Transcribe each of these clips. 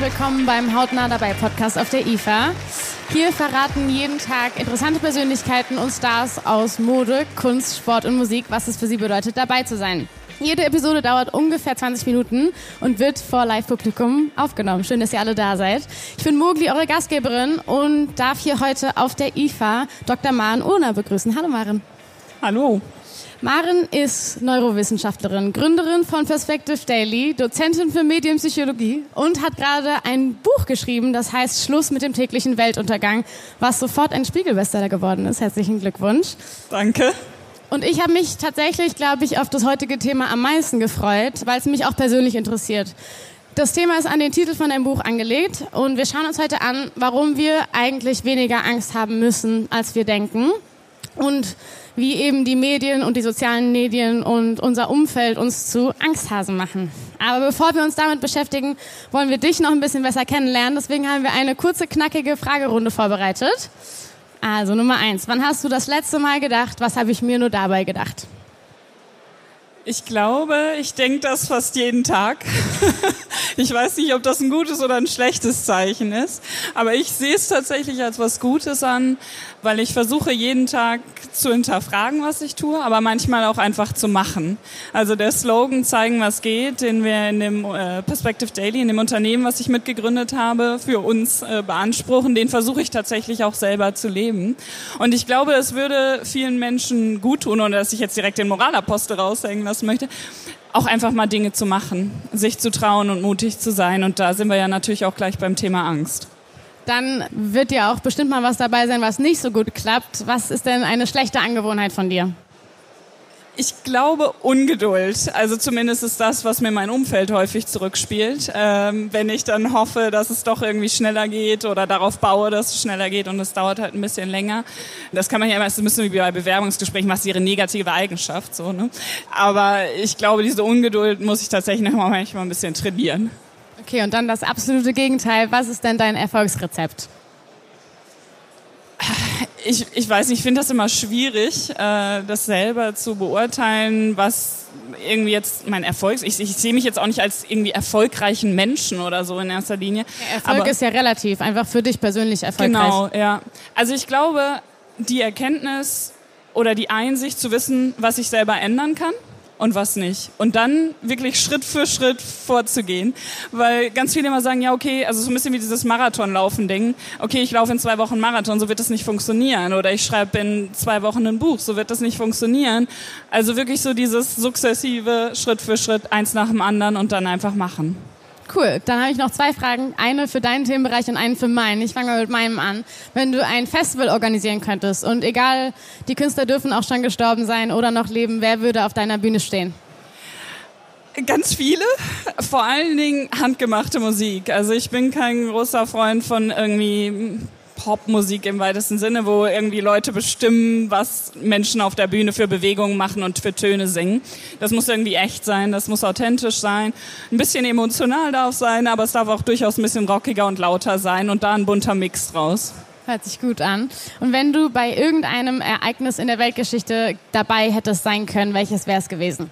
willkommen beim Hautnah dabei Podcast auf der IFA. Hier verraten jeden Tag interessante Persönlichkeiten und Stars aus Mode, Kunst, Sport und Musik, was es für sie bedeutet, dabei zu sein. Jede Episode dauert ungefähr 20 Minuten und wird vor Live-Publikum aufgenommen. Schön, dass ihr alle da seid. Ich bin Mogli, eure Gastgeberin und darf hier heute auf der IFA Dr. Maren Urner begrüßen. Hallo Maren. Hallo. Maren ist Neurowissenschaftlerin, Gründerin von Perspective Daily, Dozentin für Medienpsychologie und hat gerade ein Buch geschrieben, das heißt Schluss mit dem täglichen Weltuntergang, was sofort ein Spiegelbestseller geworden ist. Herzlichen Glückwunsch. Danke. Und ich habe mich tatsächlich, glaube ich, auf das heutige Thema am meisten gefreut, weil es mich auch persönlich interessiert. Das Thema ist an den Titel von deinem Buch angelegt und wir schauen uns heute an, warum wir eigentlich weniger Angst haben müssen, als wir denken. Und wie eben die Medien und die sozialen Medien und unser Umfeld uns zu Angsthasen machen. Aber bevor wir uns damit beschäftigen, wollen wir dich noch ein bisschen besser kennenlernen. Deswegen haben wir eine kurze, knackige Fragerunde vorbereitet. Also Nummer eins, wann hast du das letzte Mal gedacht, was habe ich mir nur dabei gedacht? Ich glaube, ich denke das fast jeden Tag. ich weiß nicht, ob das ein gutes oder ein schlechtes Zeichen ist, aber ich sehe es tatsächlich als was Gutes an, weil ich versuche jeden Tag zu hinterfragen, was ich tue, aber manchmal auch einfach zu machen. Also der Slogan zeigen, was geht, den wir in dem äh, Perspective Daily, in dem Unternehmen, was ich mitgegründet habe, für uns äh, beanspruchen, den versuche ich tatsächlich auch selber zu leben. Und ich glaube, es würde vielen Menschen gut tun, ohne dass ich jetzt direkt den Moralapostel raushängen lassen möchte, auch einfach mal Dinge zu machen, sich zu trauen und mutig zu sein. Und da sind wir ja natürlich auch gleich beim Thema Angst dann wird ja auch bestimmt mal was dabei sein, was nicht so gut klappt. Was ist denn eine schlechte Angewohnheit von dir? Ich glaube Ungeduld. Also zumindest ist das, was mir mein Umfeld häufig zurückspielt. Ähm, wenn ich dann hoffe, dass es doch irgendwie schneller geht oder darauf baue, dass es schneller geht und es dauert halt ein bisschen länger. Das kann man ja immer, das müssen wir bei Bewerbungsgesprächen, was ist ihre negative Eigenschaft, so, ne? Aber ich glaube, diese Ungeduld muss ich tatsächlich noch manchmal ein bisschen trainieren. Okay, und dann das absolute Gegenteil. Was ist denn dein Erfolgsrezept? Ich, ich weiß nicht, ich finde das immer schwierig, äh, das selber zu beurteilen, was irgendwie jetzt mein Erfolg ich, ich sehe mich jetzt auch nicht als irgendwie erfolgreichen Menschen oder so in erster Linie. Ja, Erfolg Aber, ist ja relativ, einfach für dich persönlich erfolgreich. Genau, ja. Also ich glaube, die Erkenntnis oder die Einsicht zu wissen, was ich selber ändern kann und was nicht. Und dann wirklich Schritt für Schritt vorzugehen. Weil ganz viele immer sagen, ja, okay, also so ein bisschen wie dieses Marathonlaufen-Ding. Okay, ich laufe in zwei Wochen Marathon, so wird das nicht funktionieren. Oder ich schreibe in zwei Wochen ein Buch, so wird das nicht funktionieren. Also wirklich so dieses sukzessive Schritt für Schritt, eins nach dem anderen und dann einfach machen. Cool, dann habe ich noch zwei Fragen. Eine für deinen Themenbereich und eine für meinen. Ich fange mal mit meinem an. Wenn du ein Festival organisieren könntest und egal, die Künstler dürfen auch schon gestorben sein oder noch leben, wer würde auf deiner Bühne stehen? Ganz viele, vor allen Dingen handgemachte Musik. Also ich bin kein großer Freund von irgendwie Popmusik im weitesten Sinne, wo irgendwie Leute bestimmen, was Menschen auf der Bühne für Bewegungen machen und für Töne singen. Das muss irgendwie echt sein, das muss authentisch sein, ein bisschen emotional darf sein, aber es darf auch durchaus ein bisschen rockiger und lauter sein und da ein bunter Mix draus. Hört sich gut an. Und wenn du bei irgendeinem Ereignis in der Weltgeschichte dabei hättest sein können, welches wäre es gewesen?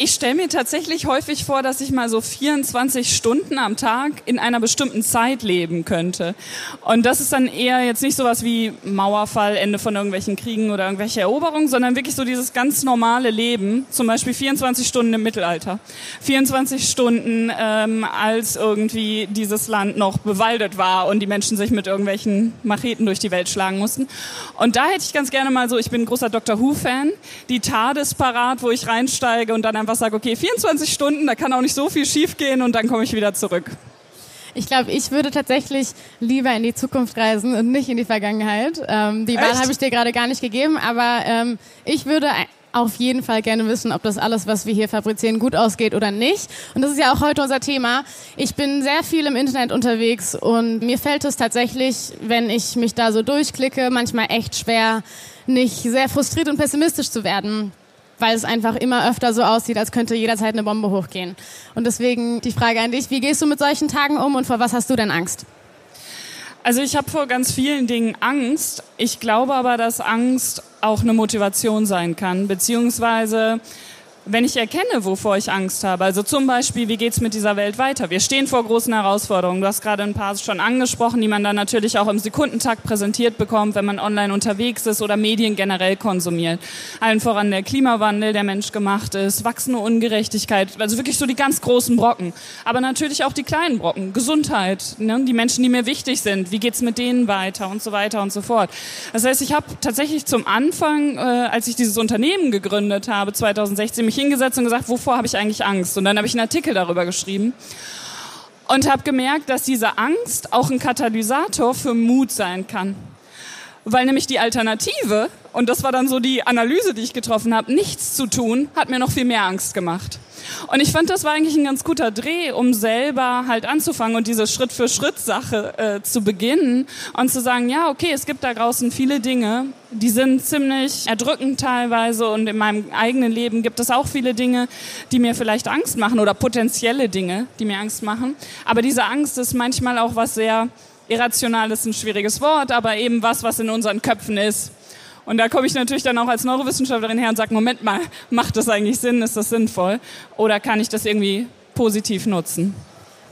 Ich stelle mir tatsächlich häufig vor, dass ich mal so 24 Stunden am Tag in einer bestimmten Zeit leben könnte. Und das ist dann eher jetzt nicht sowas wie Mauerfall, Ende von irgendwelchen Kriegen oder irgendwelche Eroberungen, sondern wirklich so dieses ganz normale Leben. Zum Beispiel 24 Stunden im Mittelalter. 24 Stunden, ähm, als irgendwie dieses Land noch bewaldet war und die Menschen sich mit irgendwelchen Macheten durch die Welt schlagen mussten. Und da hätte ich ganz gerne mal so, ich bin ein großer Doctor Who-Fan, die TARDIS parat, wo ich reinsteige und dann einfach sage, okay, 24 Stunden, da kann auch nicht so viel schiefgehen und dann komme ich wieder zurück. Ich glaube, ich würde tatsächlich lieber in die Zukunft reisen und nicht in die Vergangenheit. Ähm, die Wahl habe ich dir gerade gar nicht gegeben, aber ähm, ich würde auf jeden Fall gerne wissen, ob das alles, was wir hier fabrizieren, gut ausgeht oder nicht. Und das ist ja auch heute unser Thema. Ich bin sehr viel im Internet unterwegs und mir fällt es tatsächlich, wenn ich mich da so durchklicke, manchmal echt schwer, nicht sehr frustriert und pessimistisch zu werden weil es einfach immer öfter so aussieht, als könnte jederzeit eine Bombe hochgehen. Und deswegen die Frage an dich, wie gehst du mit solchen Tagen um und vor was hast du denn Angst? Also ich habe vor ganz vielen Dingen Angst. Ich glaube aber, dass Angst auch eine Motivation sein kann, beziehungsweise wenn ich erkenne, wovor ich Angst habe, also zum Beispiel, wie geht's mit dieser Welt weiter? Wir stehen vor großen Herausforderungen. Du hast gerade ein paar schon angesprochen, die man dann natürlich auch im Sekundentakt präsentiert bekommt, wenn man online unterwegs ist oder Medien generell konsumiert. Allen voran der Klimawandel, der menschgemacht ist, wachsende Ungerechtigkeit, also wirklich so die ganz großen Brocken. Aber natürlich auch die kleinen Brocken, Gesundheit, ne? die Menschen, die mir wichtig sind, wie geht's mit denen weiter und so weiter und so fort. Das heißt, ich habe tatsächlich zum Anfang, äh, als ich dieses Unternehmen gegründet habe, 2016, mich hingesetzt und gesagt, wovor habe ich eigentlich Angst? Und dann habe ich einen Artikel darüber geschrieben und habe gemerkt, dass diese Angst auch ein Katalysator für Mut sein kann. Weil nämlich die Alternative, und das war dann so die Analyse, die ich getroffen habe, nichts zu tun, hat mir noch viel mehr Angst gemacht. Und ich fand, das war eigentlich ein ganz guter Dreh, um selber halt anzufangen und diese Schritt-für-Schritt-Sache äh, zu beginnen und zu sagen, ja, okay, es gibt da draußen viele Dinge, die sind ziemlich erdrückend teilweise und in meinem eigenen Leben gibt es auch viele Dinge, die mir vielleicht Angst machen oder potenzielle Dinge, die mir Angst machen. Aber diese Angst ist manchmal auch was sehr irrational ist ein schwieriges Wort, aber eben was, was in unseren Köpfen ist. Und da komme ich natürlich dann auch als Neurowissenschaftlerin her und sage, Moment mal, macht das eigentlich Sinn? Ist das sinnvoll? Oder kann ich das irgendwie positiv nutzen?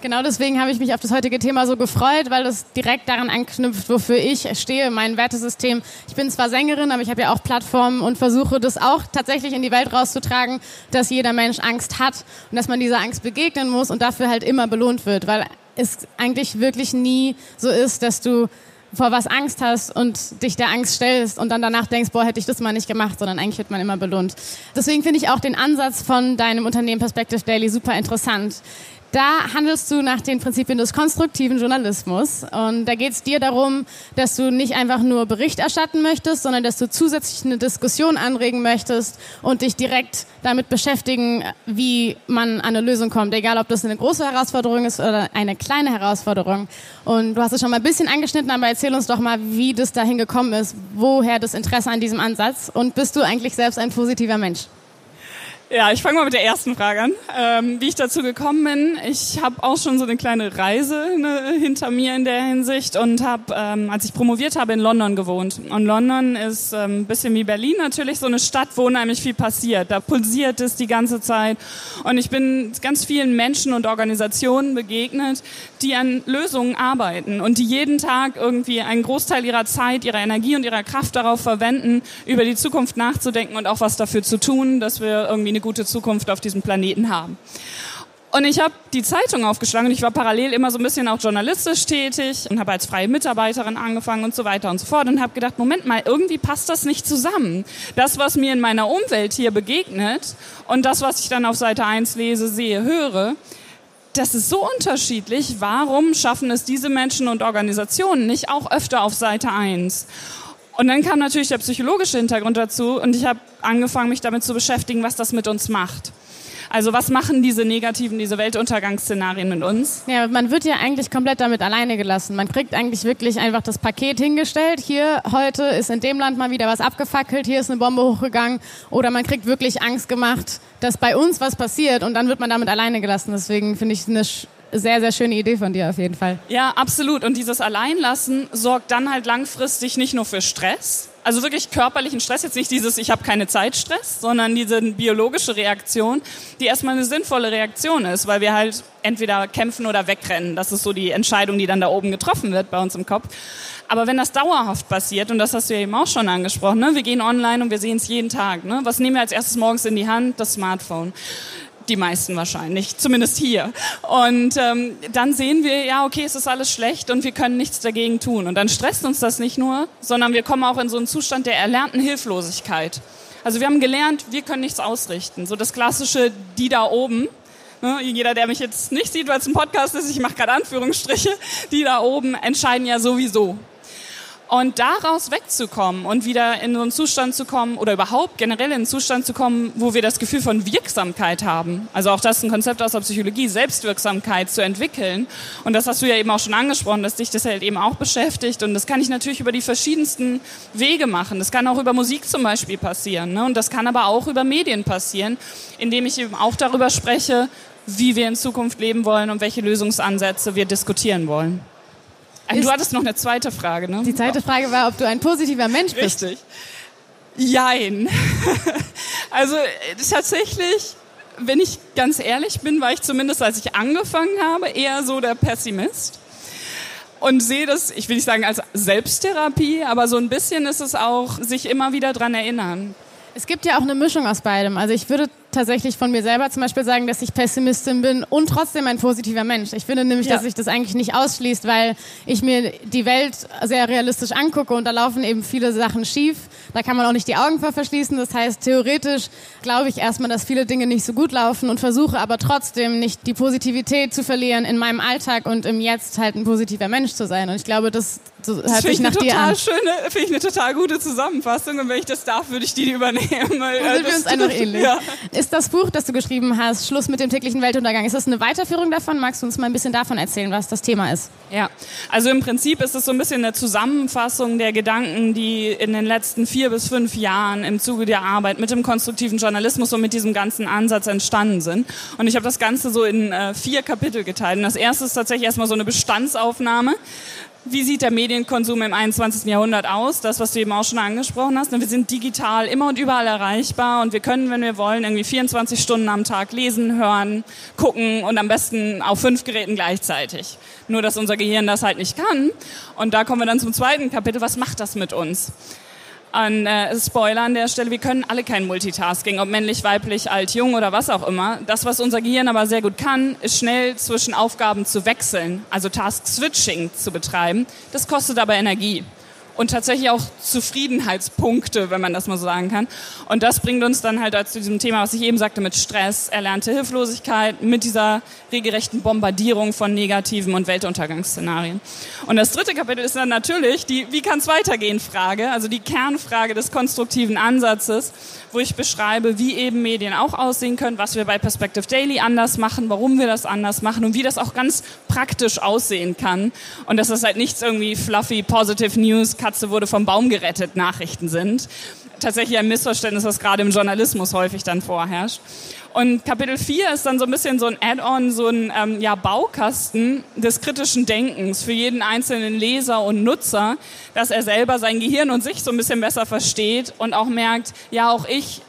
Genau deswegen habe ich mich auf das heutige Thema so gefreut, weil das direkt daran anknüpft, wofür ich stehe, mein Wertesystem. Ich bin zwar Sängerin, aber ich habe ja auch Plattformen und versuche das auch tatsächlich in die Welt rauszutragen, dass jeder Mensch Angst hat und dass man dieser Angst begegnen muss und dafür halt immer belohnt wird, weil es eigentlich wirklich nie so ist, dass du vor was Angst hast und dich der Angst stellst und dann danach denkst, boah, hätte ich das mal nicht gemacht, sondern eigentlich wird man immer belohnt. Deswegen finde ich auch den Ansatz von deinem Unternehmen Perspective Daily super interessant. Da handelst du nach den Prinzipien des konstruktiven Journalismus. Und da geht es dir darum, dass du nicht einfach nur Bericht erstatten möchtest, sondern dass du zusätzlich eine Diskussion anregen möchtest und dich direkt damit beschäftigen, wie man an eine Lösung kommt. Egal, ob das eine große Herausforderung ist oder eine kleine Herausforderung. Und du hast es schon mal ein bisschen angeschnitten, aber erzähl uns doch mal, wie das dahin gekommen ist. Woher das Interesse an diesem Ansatz? Und bist du eigentlich selbst ein positiver Mensch? Ja, ich fange mal mit der ersten Frage an, ähm, wie ich dazu gekommen bin. Ich habe auch schon so eine kleine Reise ne, hinter mir in der Hinsicht und habe, ähm, als ich promoviert habe, in London gewohnt. Und London ist ähm, bisschen wie Berlin natürlich so eine Stadt, wo unheimlich viel passiert. Da pulsiert es die ganze Zeit. Und ich bin ganz vielen Menschen und Organisationen begegnet, die an Lösungen arbeiten und die jeden Tag irgendwie einen Großteil ihrer Zeit, ihrer Energie und ihrer Kraft darauf verwenden, über die Zukunft nachzudenken und auch was dafür zu tun, dass wir irgendwie eine gute Zukunft auf diesem Planeten haben. Und ich habe die Zeitung aufgeschlagen und ich war parallel immer so ein bisschen auch journalistisch tätig und habe als freie Mitarbeiterin angefangen und so weiter und so fort und habe gedacht, Moment mal, irgendwie passt das nicht zusammen. Das, was mir in meiner Umwelt hier begegnet und das, was ich dann auf Seite 1 lese, sehe, höre, das ist so unterschiedlich. Warum schaffen es diese Menschen und Organisationen nicht auch öfter auf Seite 1? Und dann kam natürlich der psychologische Hintergrund dazu und ich habe angefangen, mich damit zu beschäftigen, was das mit uns macht. Also was machen diese negativen, diese Weltuntergangsszenarien mit uns? Ja, man wird ja eigentlich komplett damit alleine gelassen. Man kriegt eigentlich wirklich einfach das Paket hingestellt. Hier heute ist in dem Land mal wieder was abgefackelt, hier ist eine Bombe hochgegangen. Oder man kriegt wirklich Angst gemacht, dass bei uns was passiert und dann wird man damit alleine gelassen. Deswegen finde ich eine sehr, sehr schöne Idee von dir auf jeden Fall. Ja, absolut. Und dieses Alleinlassen sorgt dann halt langfristig nicht nur für Stress, also wirklich körperlichen Stress, jetzt nicht dieses Ich habe keine Zeit Stress, sondern diese biologische Reaktion, die erstmal eine sinnvolle Reaktion ist, weil wir halt entweder kämpfen oder wegrennen. Das ist so die Entscheidung, die dann da oben getroffen wird bei uns im Kopf. Aber wenn das dauerhaft passiert, und das hast du ja eben auch schon angesprochen, ne? wir gehen online und wir sehen es jeden Tag. Ne? Was nehmen wir als erstes morgens in die Hand? Das Smartphone die meisten wahrscheinlich, zumindest hier. Und ähm, dann sehen wir, ja, okay, es ist alles schlecht und wir können nichts dagegen tun. Und dann stresst uns das nicht nur, sondern wir kommen auch in so einen Zustand der erlernten Hilflosigkeit. Also wir haben gelernt, wir können nichts ausrichten. So das klassische, die da oben. Ne, jeder, der mich jetzt nicht sieht, weil es ein Podcast ist, ich mache gerade Anführungsstriche, die da oben entscheiden ja sowieso. Und daraus wegzukommen und wieder in so einen Zustand zu kommen oder überhaupt generell in einen Zustand zu kommen, wo wir das Gefühl von Wirksamkeit haben. Also auch das ist ein Konzept aus der Psychologie, Selbstwirksamkeit zu entwickeln. Und das hast du ja eben auch schon angesprochen, dass dich das halt eben auch beschäftigt. Und das kann ich natürlich über die verschiedensten Wege machen. Das kann auch über Musik zum Beispiel passieren. Ne? Und das kann aber auch über Medien passieren, indem ich eben auch darüber spreche, wie wir in Zukunft leben wollen und welche Lösungsansätze wir diskutieren wollen. Ist du hattest noch eine zweite Frage, ne? Die zweite Frage war, ob du ein positiver Mensch bist. Richtig. Jein. Also tatsächlich, wenn ich ganz ehrlich bin, war ich zumindest, als ich angefangen habe, eher so der Pessimist und sehe das, ich will nicht sagen als Selbsttherapie, aber so ein bisschen ist es auch, sich immer wieder dran erinnern. Es gibt ja auch eine Mischung aus beidem. Also ich würde tatsächlich von mir selber zum Beispiel sagen, dass ich Pessimistin bin und trotzdem ein positiver Mensch. Ich finde nämlich, ja. dass sich das eigentlich nicht ausschließt, weil ich mir die Welt sehr realistisch angucke und da laufen eben viele Sachen schief. Da kann man auch nicht die Augen vor verschließen. Das heißt, theoretisch glaube ich erstmal, dass viele Dinge nicht so gut laufen und versuche aber trotzdem nicht die Positivität zu verlieren in meinem Alltag und im Jetzt halt ein positiver Mensch zu sein. Und ich glaube, das so hört sich nach dir an. Schöne, finde ich eine total gute Zusammenfassung und wenn ich das darf, würde ich die übernehmen. Äh, sind wir uns einfach ähnlich. Ja. Ist das Buch, das du geschrieben hast, Schluss mit dem täglichen Weltuntergang, ist das eine Weiterführung davon? Magst du uns mal ein bisschen davon erzählen, was das Thema ist? Ja, also im Prinzip ist es so ein bisschen eine Zusammenfassung der Gedanken, die in den letzten vier bis fünf Jahren im Zuge der Arbeit mit dem konstruktiven Journalismus und mit diesem ganzen Ansatz entstanden sind. Und ich habe das Ganze so in äh, vier Kapitel geteilt. Und das erste ist tatsächlich erstmal so eine Bestandsaufnahme wie sieht der Medienkonsum im 21. Jahrhundert aus? Das, was du eben auch schon angesprochen hast. Wir sind digital immer und überall erreichbar und wir können, wenn wir wollen, irgendwie 24 Stunden am Tag lesen, hören, gucken und am besten auf fünf Geräten gleichzeitig. Nur, dass unser Gehirn das halt nicht kann. Und da kommen wir dann zum zweiten Kapitel. Was macht das mit uns? An äh, Spoiler an der Stelle, wir können alle kein Multitasking, ob männlich, weiblich, alt, jung oder was auch immer. Das, was unser Gehirn aber sehr gut kann, ist schnell zwischen Aufgaben zu wechseln, also Task-Switching zu betreiben. Das kostet aber Energie und tatsächlich auch Zufriedenheitspunkte, wenn man das mal so sagen kann. Und das bringt uns dann halt zu diesem Thema, was ich eben sagte, mit Stress, erlernte Hilflosigkeit, mit dieser regelrechten Bombardierung von negativen und Weltuntergangsszenarien. Und das dritte Kapitel ist dann natürlich die Wie kann es weitergehen Frage, also die Kernfrage des konstruktiven Ansatzes, wo ich beschreibe, wie eben Medien auch aussehen können, was wir bei Perspective Daily anders machen, warum wir das anders machen und wie das auch ganz praktisch aussehen kann. Und dass das halt nichts irgendwie fluffy, positive News, Katze wurde vom Baum gerettet Nachrichten sind. Tatsächlich ein Missverständnis, was gerade im Journalismus häufig dann vorherrscht. Und Kapitel 4 ist dann so ein bisschen so ein Add-on, so ein ähm, ja, Baukasten des kritischen Denkens für jeden einzelnen Leser und Nutzer, dass er selber sein Gehirn und sich so ein bisschen besser versteht und auch merkt, ja, auch ich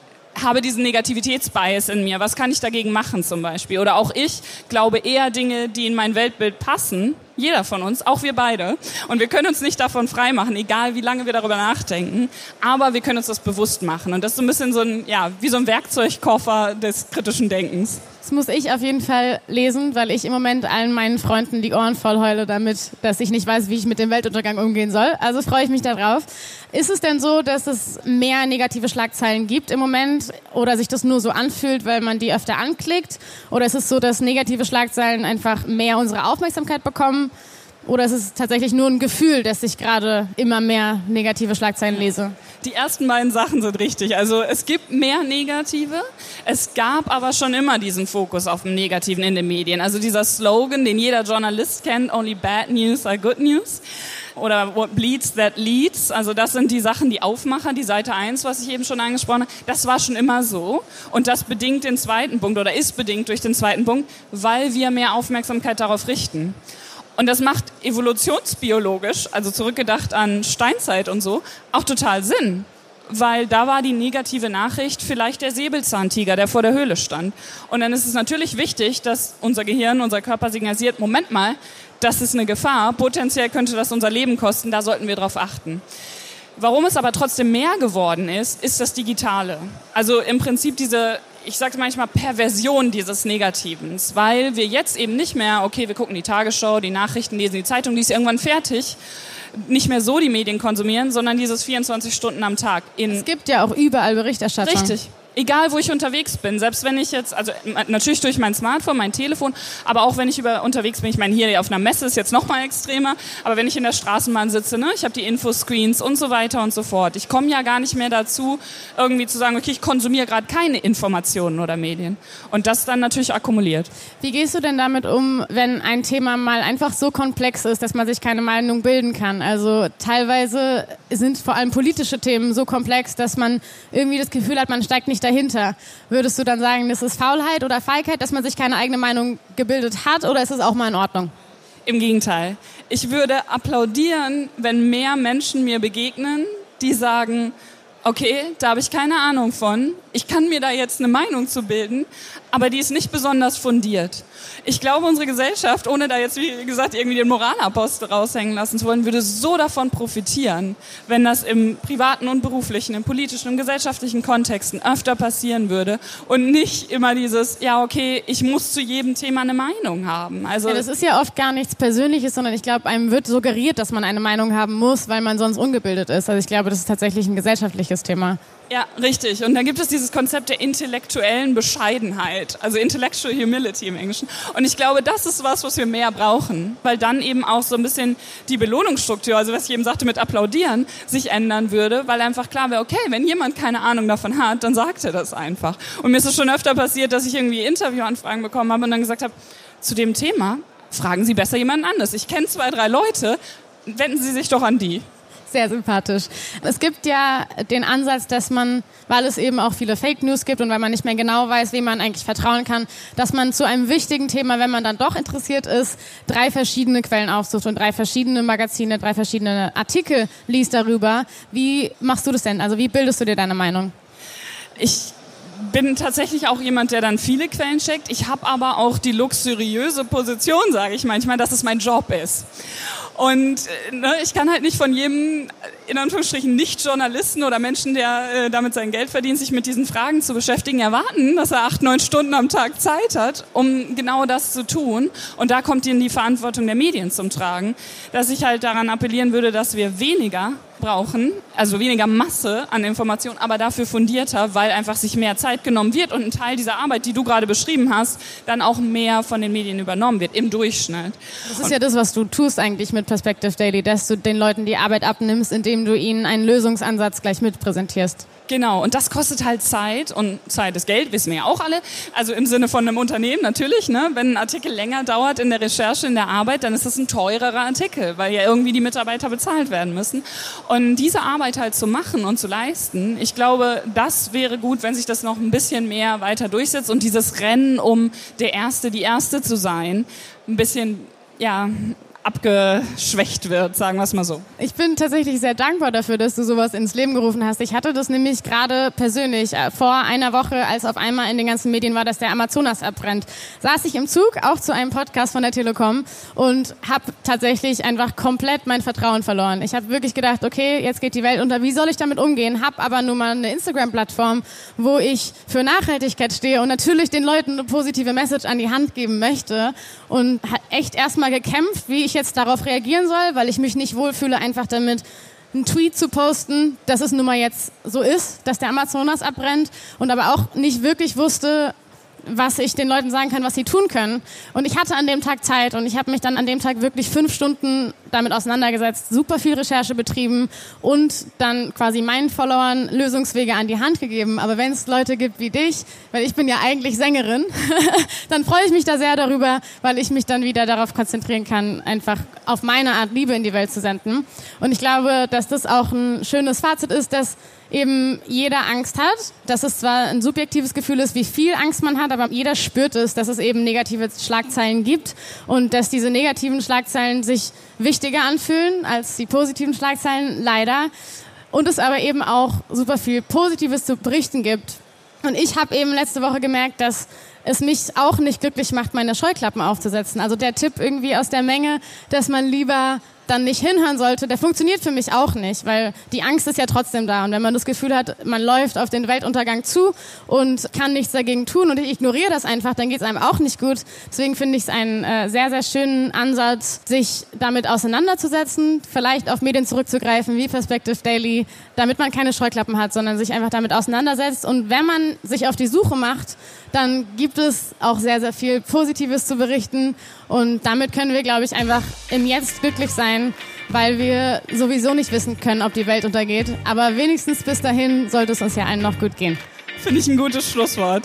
habe diesen Negativitätsbias in mir. Was kann ich dagegen machen zum Beispiel? Oder auch ich glaube eher Dinge, die in mein Weltbild passen. Jeder von uns, auch wir beide. Und wir können uns nicht davon freimachen, egal wie lange wir darüber nachdenken. Aber wir können uns das bewusst machen. Und das ist so ein bisschen so ein, ja, wie so ein Werkzeugkoffer des kritischen Denkens. Das muss ich auf jeden Fall lesen, weil ich im Moment allen meinen Freunden die Ohren voll heule damit, dass ich nicht weiß, wie ich mit dem Weltuntergang umgehen soll. Also freue ich mich darauf. Ist es denn so, dass es mehr negative Schlagzeilen gibt im Moment oder sich das nur so anfühlt, weil man die öfter anklickt? Oder ist es so, dass negative Schlagzeilen einfach mehr unsere Aufmerksamkeit bekommen? Oder ist es tatsächlich nur ein Gefühl, dass ich gerade immer mehr negative Schlagzeilen lese? Die ersten beiden Sachen sind richtig. Also es gibt mehr Negative. Es gab aber schon immer diesen Fokus auf dem Negativen in den Medien. Also dieser Slogan, den jeder Journalist kennt, only bad news are good news. Oder what bleeds that leads. Also das sind die Sachen, die Aufmacher, die Seite 1, was ich eben schon angesprochen habe. Das war schon immer so. Und das bedingt den zweiten Punkt oder ist bedingt durch den zweiten Punkt, weil wir mehr Aufmerksamkeit darauf richten. Und das macht evolutionsbiologisch, also zurückgedacht an Steinzeit und so, auch total Sinn. Weil da war die negative Nachricht vielleicht der Säbelzahntiger, der vor der Höhle stand. Und dann ist es natürlich wichtig, dass unser Gehirn, unser Körper signalisiert, Moment mal, das ist eine Gefahr, potenziell könnte das unser Leben kosten, da sollten wir drauf achten. Warum es aber trotzdem mehr geworden ist, ist das Digitale. Also im Prinzip diese ich sage manchmal, Perversion dieses Negativens, weil wir jetzt eben nicht mehr, okay, wir gucken die Tagesschau, die Nachrichten, lesen die Zeitung, die ist irgendwann fertig, nicht mehr so die Medien konsumieren, sondern dieses 24 Stunden am Tag. In es gibt ja auch überall Berichterstattung. Richtig egal wo ich unterwegs bin, selbst wenn ich jetzt, also natürlich durch mein Smartphone, mein Telefon, aber auch wenn ich über, unterwegs bin, ich meine hier auf einer Messe ist jetzt noch mal extremer, aber wenn ich in der Straßenbahn sitze, ne, ich habe die Infoscreens und so weiter und so fort. Ich komme ja gar nicht mehr dazu, irgendwie zu sagen, okay, ich konsumiere gerade keine Informationen oder Medien. Und das dann natürlich akkumuliert. Wie gehst du denn damit um, wenn ein Thema mal einfach so komplex ist, dass man sich keine Meinung bilden kann? Also teilweise sind vor allem politische Themen so komplex, dass man irgendwie das Gefühl hat, man steigt nicht dahinter. Würdest du dann sagen, das ist Faulheit oder Feigheit, dass man sich keine eigene Meinung gebildet hat oder ist es auch mal in Ordnung? Im Gegenteil. Ich würde applaudieren, wenn mehr Menschen mir begegnen, die sagen, okay, da habe ich keine Ahnung von. Ich kann mir da jetzt eine Meinung zu bilden, aber die ist nicht besonders fundiert. Ich glaube, unsere Gesellschaft, ohne da jetzt, wie gesagt, irgendwie den Moralapostel raushängen lassen zu wollen, würde so davon profitieren, wenn das im privaten und beruflichen, im politischen und gesellschaftlichen Kontexten öfter passieren würde und nicht immer dieses, ja, okay, ich muss zu jedem Thema eine Meinung haben. Also ja, das ist ja oft gar nichts Persönliches, sondern ich glaube, einem wird suggeriert, dass man eine Meinung haben muss, weil man sonst ungebildet ist. Also ich glaube, das ist tatsächlich ein gesellschaftliches Thema. Ja, richtig. Und dann gibt es dieses Konzept der intellektuellen Bescheidenheit, also Intellectual Humility im Englischen. Und ich glaube, das ist was, was wir mehr brauchen, weil dann eben auch so ein bisschen die Belohnungsstruktur, also was ich eben sagte mit Applaudieren, sich ändern würde, weil einfach klar wäre, okay, wenn jemand keine Ahnung davon hat, dann sagt er das einfach. Und mir ist es schon öfter passiert, dass ich irgendwie Interviewanfragen bekommen habe und dann gesagt habe, zu dem Thema fragen Sie besser jemanden anders. Ich kenne zwei, drei Leute, wenden Sie sich doch an die. Sehr sympathisch. Es gibt ja den Ansatz, dass man, weil es eben auch viele Fake News gibt und weil man nicht mehr genau weiß, wem man eigentlich vertrauen kann, dass man zu einem wichtigen Thema, wenn man dann doch interessiert ist, drei verschiedene Quellen aufsucht und drei verschiedene Magazine, drei verschiedene Artikel liest darüber. Wie machst du das denn? Also wie bildest du dir deine Meinung? Ich bin tatsächlich auch jemand, der dann viele Quellen checkt. Ich habe aber auch die luxuriöse Position, sage ich manchmal, dass es mein Job ist. Und äh, ne, ich kann halt nicht von jedem, in Anführungsstrichen, Nicht-Journalisten oder Menschen, der äh, damit sein Geld verdient, sich mit diesen Fragen zu beschäftigen, erwarten, dass er acht, neun Stunden am Tag Zeit hat, um genau das zu tun. Und da kommt ihnen die Verantwortung der Medien zum Tragen, dass ich halt daran appellieren würde, dass wir weniger brauchen, also weniger Masse an Informationen, aber dafür fundierter, weil einfach sich mehr Zeit genommen wird und ein Teil dieser Arbeit, die du gerade beschrieben hast, dann auch mehr von den Medien übernommen wird im Durchschnitt. Das ist und ja das, was du tust eigentlich mit Perspective Daily, dass du den Leuten die Arbeit abnimmst, indem du ihnen einen Lösungsansatz gleich mitpräsentierst. Genau, und das kostet halt Zeit und Zeit ist Geld, wissen wir ja auch alle. Also im Sinne von einem Unternehmen natürlich, ne? wenn ein Artikel länger dauert in der Recherche, in der Arbeit, dann ist das ein teurerer Artikel, weil ja irgendwie die Mitarbeiter bezahlt werden müssen. Und diese Arbeit halt zu machen und zu leisten, ich glaube, das wäre gut, wenn sich das noch ein bisschen mehr weiter durchsetzt und dieses Rennen um der Erste, die Erste zu sein, ein bisschen ja, abgeschwächt wird, sagen wir es mal so. Ich bin tatsächlich sehr dankbar dafür, dass du sowas ins Leben gerufen hast. Ich hatte das nämlich gerade persönlich äh, vor einer Woche, als auf einmal in den ganzen Medien war, dass der Amazonas abbrennt. Saß ich im Zug, auch zu einem Podcast von der Telekom und habe tatsächlich einfach komplett mein Vertrauen verloren. Ich habe wirklich gedacht, okay, jetzt geht die Welt unter, wie soll ich damit umgehen? Hab aber nun mal eine Instagram-Plattform, wo ich für Nachhaltigkeit stehe und natürlich den Leuten eine positive Message an die Hand geben möchte und echt erstmal gekämpft, wie ich jetzt darauf reagieren soll, weil ich mich nicht wohlfühle, einfach damit einen Tweet zu posten, dass es nun mal jetzt so ist, dass der Amazonas abbrennt und aber auch nicht wirklich wusste, was ich den Leuten sagen kann, was sie tun können. Und ich hatte an dem Tag Zeit und ich habe mich dann an dem Tag wirklich fünf Stunden damit auseinandergesetzt, super viel Recherche betrieben und dann quasi meinen Followern Lösungswege an die Hand gegeben. Aber wenn es Leute gibt wie dich, weil ich bin ja eigentlich Sängerin, dann freue ich mich da sehr darüber, weil ich mich dann wieder darauf konzentrieren kann, einfach auf meine Art Liebe in die Welt zu senden. Und ich glaube, dass das auch ein schönes Fazit ist, dass eben jeder Angst hat, dass es zwar ein subjektives Gefühl ist, wie viel Angst man hat, aber jeder spürt es, dass es eben negative Schlagzeilen gibt und dass diese negativen Schlagzeilen sich wichtiger anfühlen als die positiven Schlagzeilen, leider. Und es aber eben auch super viel Positives zu berichten gibt. Und ich habe eben letzte Woche gemerkt, dass es mich auch nicht glücklich macht, meine Scheuklappen aufzusetzen. Also der Tipp irgendwie aus der Menge, dass man lieber dann nicht hinhören sollte, der funktioniert für mich auch nicht, weil die Angst ist ja trotzdem da. Und wenn man das Gefühl hat, man läuft auf den Weltuntergang zu und kann nichts dagegen tun und ich ignoriere das einfach, dann geht es einem auch nicht gut. Deswegen finde ich es einen äh, sehr, sehr schönen Ansatz, sich damit auseinanderzusetzen, vielleicht auf Medien zurückzugreifen wie Perspective Daily, damit man keine Scheuklappen hat, sondern sich einfach damit auseinandersetzt. Und wenn man sich auf die Suche macht, dann gibt es auch sehr, sehr viel Positives zu berichten. Und damit können wir, glaube ich, einfach im Jetzt glücklich sein, weil wir sowieso nicht wissen können, ob die Welt untergeht. Aber wenigstens bis dahin sollte es uns ja allen noch gut gehen. Finde ich ein gutes Schlusswort.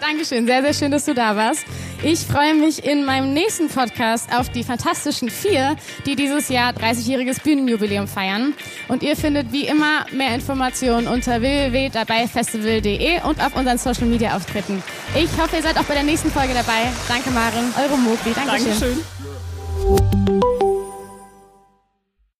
Dankeschön, sehr, sehr schön, dass du da warst. Ich freue mich in meinem nächsten Podcast auf die Fantastischen Vier, die dieses Jahr 30-jähriges Bühnenjubiläum feiern. Und ihr findet wie immer mehr Informationen unter www.dabeifestival.de und auf unseren Social Media Auftritten. Ich hoffe, ihr seid auch bei der nächsten Folge dabei. Danke, Maren. Eure Mogli. Dankeschön. Dankeschön.